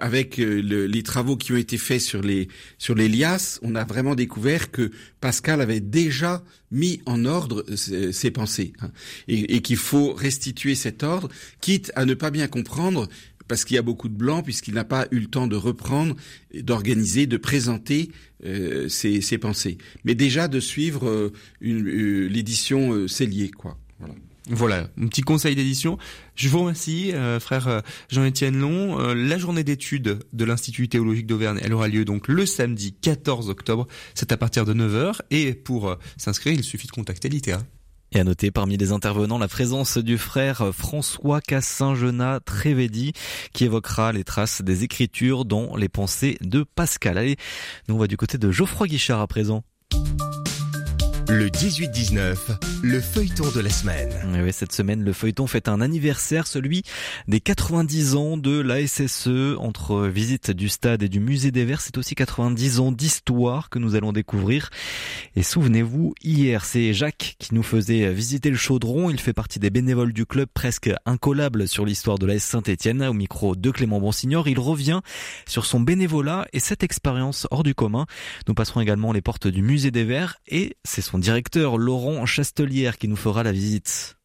avec les travaux qui ont été faits sur les sur les liasses, on a vraiment découvert que Pascal avait déjà mis en ordre ses, pensées, hein, et, qu'il faut restituer cet ordre, quitte à ne pas bien comprendre parce qu'il y a beaucoup de blancs, puisqu'il n'a pas eu le temps de reprendre, d'organiser, de présenter euh, ses, ses, pensées. Mais déjà de suivre euh, euh, l'édition euh, Cellier, quoi. Voilà. Voilà, un petit conseil d'édition. Je vous remercie, frère Jean-Étienne Long. la journée d'études de l'Institut théologique d'Auvergne, elle aura lieu donc le samedi 14 octobre. C'est à partir de 9h. Et pour s'inscrire, il suffit de contacter l'ITA. Et à noter parmi les intervenants la présence du frère François Cassin-Genat Trévédi qui évoquera les traces des écritures dans les pensées de Pascal. Allez, nous on va du côté de Geoffroy Guichard à présent. Le 18-19, le feuilleton de la semaine. Oui, cette semaine, le feuilleton fait un anniversaire, celui des 90 ans de la SSE. Entre visite du stade et du musée des Verts, c'est aussi 90 ans d'histoire que nous allons découvrir. Et souvenez-vous, hier, c'est Jacques qui nous faisait visiter le chaudron. Il fait partie des bénévoles du club presque incollable sur l'histoire de la S Saint-Etienne. Au micro de Clément Bonsignor, il revient sur son bénévolat et cette expérience hors du commun. Nous passerons également les portes du musée des Verts et c'est son directeur Laurent Chastelière qui nous fera la visite.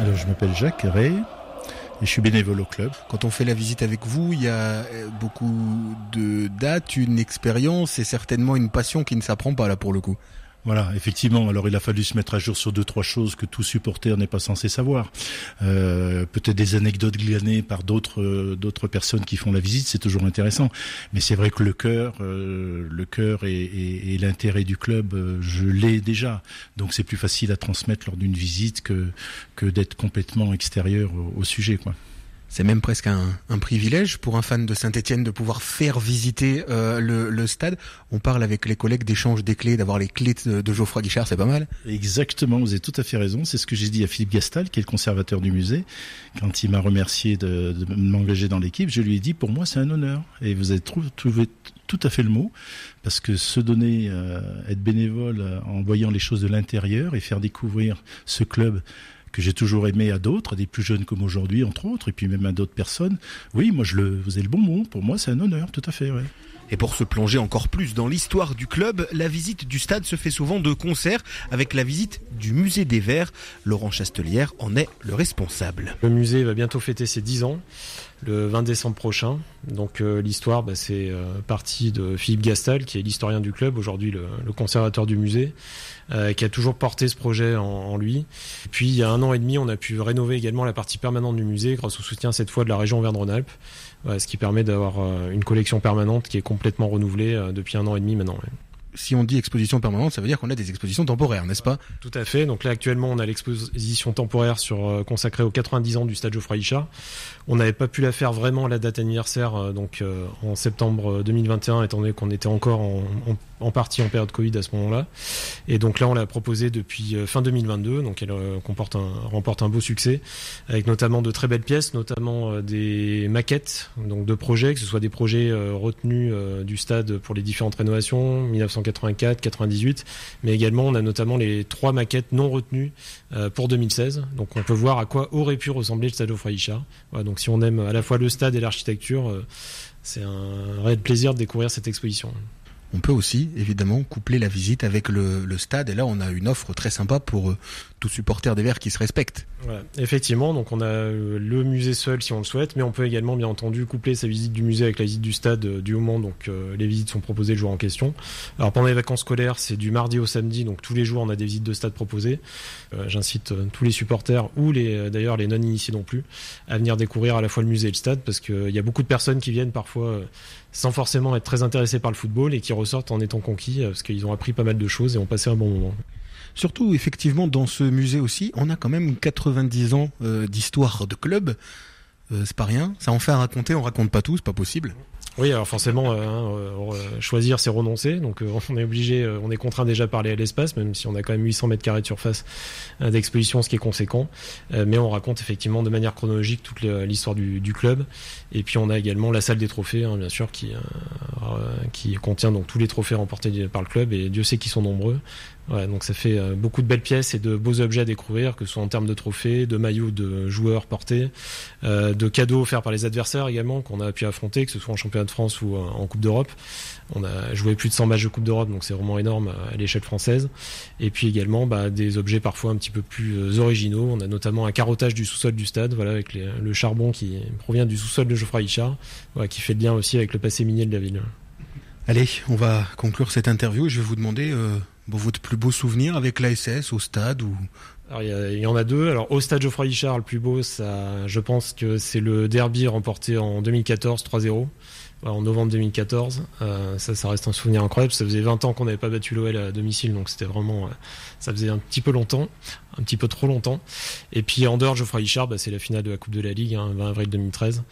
Alors je m'appelle Jacques Ray et je suis bénévole au club. Quand on fait la visite avec vous, il y a euh, beaucoup de dates, une expérience et certainement une passion qui ne s'apprend pas là pour le coup. Voilà, effectivement. Alors il a fallu se mettre à jour sur deux trois choses que tout supporter n'est pas censé savoir. Euh, Peut-être des anecdotes glanées par d'autres euh, d'autres personnes qui font la visite, c'est toujours intéressant. Mais c'est vrai que le cœur, euh, le cœur et, l'intérêt du club, je l'ai déjà. Donc c'est plus facile à transmettre lors d'une visite que que d'être complètement extérieur au, au sujet, quoi. C'est même presque un, privilège pour un fan de Saint-Etienne de pouvoir faire visiter euh, le, stade. On parle avec les collègues d'échange des clés, d'avoir les clés de, Geoffroy Guichard, c'est pas mal. Exactement, vous avez tout à fait raison. C'est ce que j'ai dit à Philippe Gastal, qui est le conservateur du musée. Quand il m'a remercié de, de m'engager dans l'équipe, je lui ai dit, pour moi, c'est un honneur. Et vous avez trouvé tout à fait le mot, parce que se donner, euh, être bénévole euh, en voyant les choses de l'intérieur et faire découvrir ce club que j'ai toujours aimé à d'autres, des plus jeunes comme aujourd'hui, entre autres, et puis même à d'autres personnes. Oui, moi, je le, vous le bon mot. Pour moi, c'est un honneur, tout à fait. Ouais. Et pour se plonger encore plus dans l'histoire du club, la visite du stade se fait souvent de concert avec la visite du musée des Verts. Laurent Chastelière en est le responsable. Le musée va bientôt fêter ses 10 ans le 20 décembre prochain. Donc euh, l'histoire, bah, c'est euh, partie de Philippe Gastal, qui est l'historien du club, aujourd'hui le, conservateur du musée, euh, qui a toujours porté ce projet en, en, lui. Et puis il y a un an et demi, on a pu rénover également la partie permanente du musée grâce au soutien cette fois de la région Auvergne-Rhône-Alpes, ce qui permet d'avoir une collection permanente qui est complètement renouvelée depuis un an et demi maintenant. Si on dit exposition permanente, ça veut dire qu'on a des expositions temporaires, n'est-ce pas? Tout à fait. Donc là, actuellement, on a l'exposition temporaire euh, consacrée aux 90 ans du stade Geoffroy Guichard. On n'avait pas pu la faire vraiment à la date anniversaire, euh, donc euh, en septembre 2021, étant donné qu'on était encore en, en, en, partie en période Covid à ce moment-là. Et donc là, on l'a proposée depuis fin 2022, donc elle comporte un, remporte un beau succès, avec notamment de très belles pièces, notamment des maquettes, donc de projets, que ce soit des projets retenus du stade pour les différentes rénovations, 1984, 98, mais également on a notamment les trois maquettes non retenues euh, pour 2016. Donc on peut voir à quoi aurait pu ressembler le stade Geoffroy Guichard. Voilà, donc si on aime à la fois le stade et l'architecture, euh, c'est un réel plaisir de découvrir cette exposition. On peut aussi, évidemment, coupler la visite avec le, stade. Et là, on a une offre très sympa pour euh, tout supporter des Verts qui se respecte. Ouais, effectivement, donc on a euh, le musée seul si on le souhaite, mais on peut également, bien entendu, coupler sa visite du musée avec la visite du stade euh, du moment. Donc les visites sont proposées le jour en question. Alors pendant les vacances scolaires, c'est du mardi au samedi, donc tous les jours on a des visites de stade proposées. J'incite tous les supporters ou les d'ailleurs les non initiés non plus à venir découvrir à la fois le musée et le stade parce qu'il y a beaucoup de personnes qui viennent parfois sans forcément être très intéressés par le football et qui ressortent en étant conquis parce qu'ils ont appris pas mal de choses et ont passé un bon moment. Surtout, effectivement, dans ce musée aussi, on a quand même 90 ans euh, d'histoire de club. Euh, c'est pas rien. Ça en fait à raconter, on raconte pas tout, c'est pas possible. Oui, alors forcément, euh, hein, euh, choisir, c'est renoncer. Donc, euh, on est obligé, on est contraint déjà par l'espace, même si on a quand même 800 mètres carrés de surface d'exposition, ce qui est conséquent. mais on raconte effectivement de manière chronologique toute l'histoire du, club. Et puis, on a également la salle des trophées, hein, bien sûr, qui, qui contient donc tous les trophées remportés par le club. Et Dieu sait qu'ils sont nombreux. Donc ça fait euh, beaucoup de belles pièces et de beaux objets à découvrir, que ce soit en termes de trophées, de maillots de joueurs portés, euh, de cadeaux offerts par les adversaires également qu'on a pu affronter, que ce soit en championnat de France ou euh, en Coupe d'Europe. On a joué plus de 100 matchs de Coupe d'Europe, donc c'est vraiment énorme à l'échelle française. Et puis également bah, des objets parfois un petit peu plus originaux. On a notamment un carottage du sous-sol du stade, voilà, avec le charbon qui provient du sous-sol de Geoffroy Hichard, qui fait le lien aussi avec le passé minier de la ville. Allez, on va conclure cette interview je vais vous demander votre plus beau souvenir avec l'ASS au stade ou? Il y, en a deux. Alors au stade Geoffroy Guichard, le plus beau, ça, je pense que c'est le derby remporté en 2014 3-0 en novembre 2014. Euh, ça, ça reste un souvenir incroyable. Ça faisait 20 ans qu'on n'avait pas battu l'OL à domicile, donc c'était vraiment, euh, ça faisait un petit peu longtemps, un petit peu trop longtemps. Et puis en dehors, Geoffroy Guichard, bah, c'est la finale de la Coupe de la Ligue, hein, 20 avril 2013,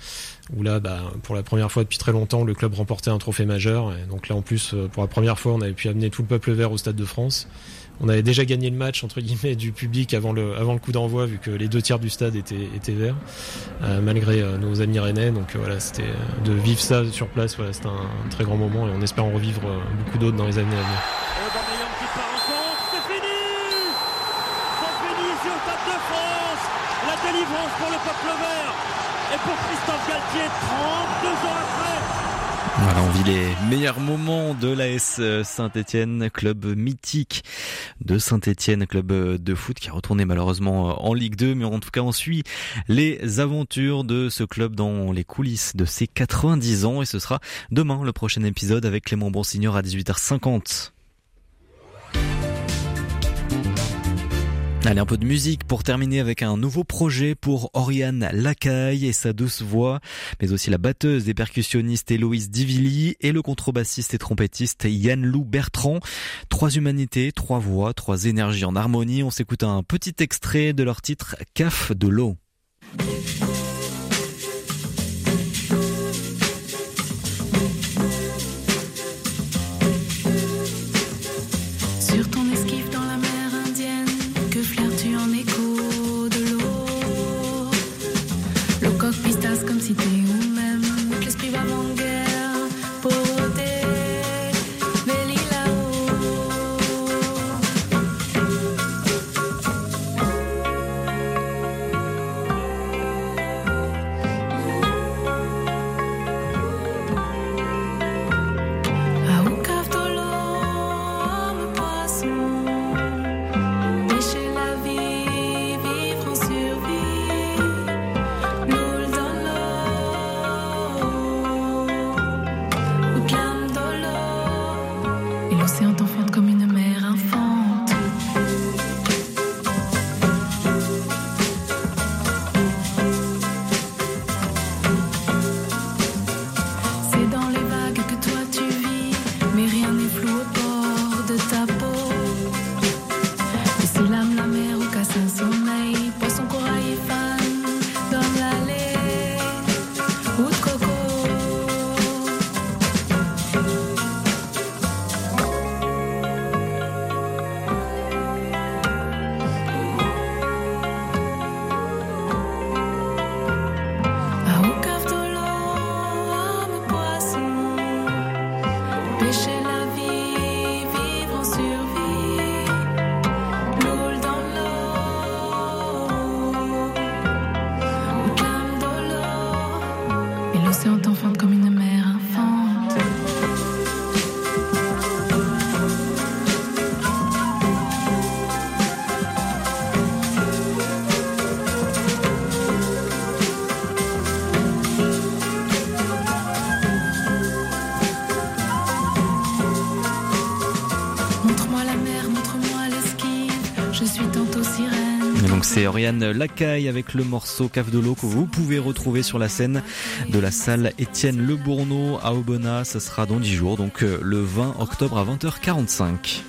où là, bah, pour la première fois depuis très longtemps, le club remportait un trophée majeur. Et donc là, en plus, euh, pour la première fois, on avait pu amener tout le peuple vert au Stade de France. On avait déjà gagné le match entre guillemets du public avant le, avant le coup d'envoi vu que les deux tiers du stade étaient, étaient verts euh, malgré euh, nos amis rennais. Donc voilà, c'était de vivre ça sur place, voilà, c'était un, très grand moment et on espère en revivre beaucoup d'autres dans les années à venir. La délivrance pour le peuple vert et pour Christophe Galtier 32 ans après. Voilà, on vit les meilleurs moments de l'AS Saint-Etienne, club mythique de Saint-Etienne, club de foot qui a retourné malheureusement en Ligue 2, mais en tout cas on suit les aventures de ce club dans les coulisses de ses 90 ans et ce sera demain le prochain épisode avec Clément Bonsignor à 18h50. Allez, un peu de musique pour terminer avec un nouveau projet pour Oriane Lacaille et sa douce voix, mais aussi la batteuse et percussionniste Héloïse Divilly et le contrebassiste et trompettiste Yann Lou Bertrand. Trois humanités, trois voix, trois énergies en harmonie. On s'écoute un petit extrait de leur titre CAF de l'eau. Oriane Lacaille avec le morceau Cave de l'eau que vous pouvez retrouver sur la scène de la salle Étienne Le Bourneau à Aubenas. Ça sera dans 10 jours, donc euh, le 20 octobre à 20h45.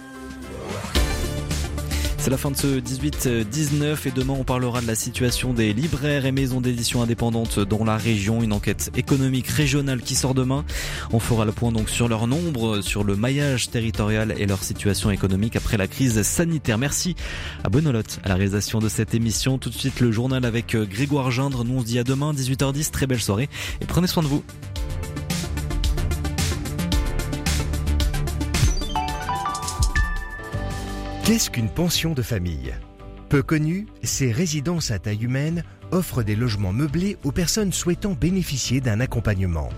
C'est la fin de ce 18-19 et demain on parlera de la situation des libraires et maisons d'édition indépendantes dans la région. Une enquête économique régionale qui sort demain. On fera le point donc sur leur nombre, sur le maillage territorial et leur situation économique après la crise sanitaire. Merci à Benolotte à la réalisation de cette émission. Tout de suite le journal avec euh, Grégoire Gindre. Nous on se dit à demain 18h10. Très belle soirée et prenez soin de vous. Qu'est-ce qu'une pension de famille? Peu connue, ces résidences à taille humaine offrent des logements meublés aux personnes souhaitant bénéficier d'un accompagnement.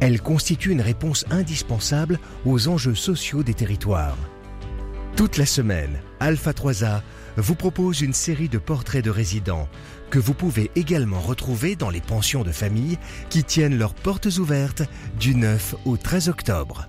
Elles constituent une réponse indispensable aux enjeux sociaux des territoires. Toute la semaine, Alpha 3A vous propose une série de portraits de résidents que vous pouvez également retrouver dans les pensions de famille qui tiennent leurs portes ouvertes du 9 au 13 octobre.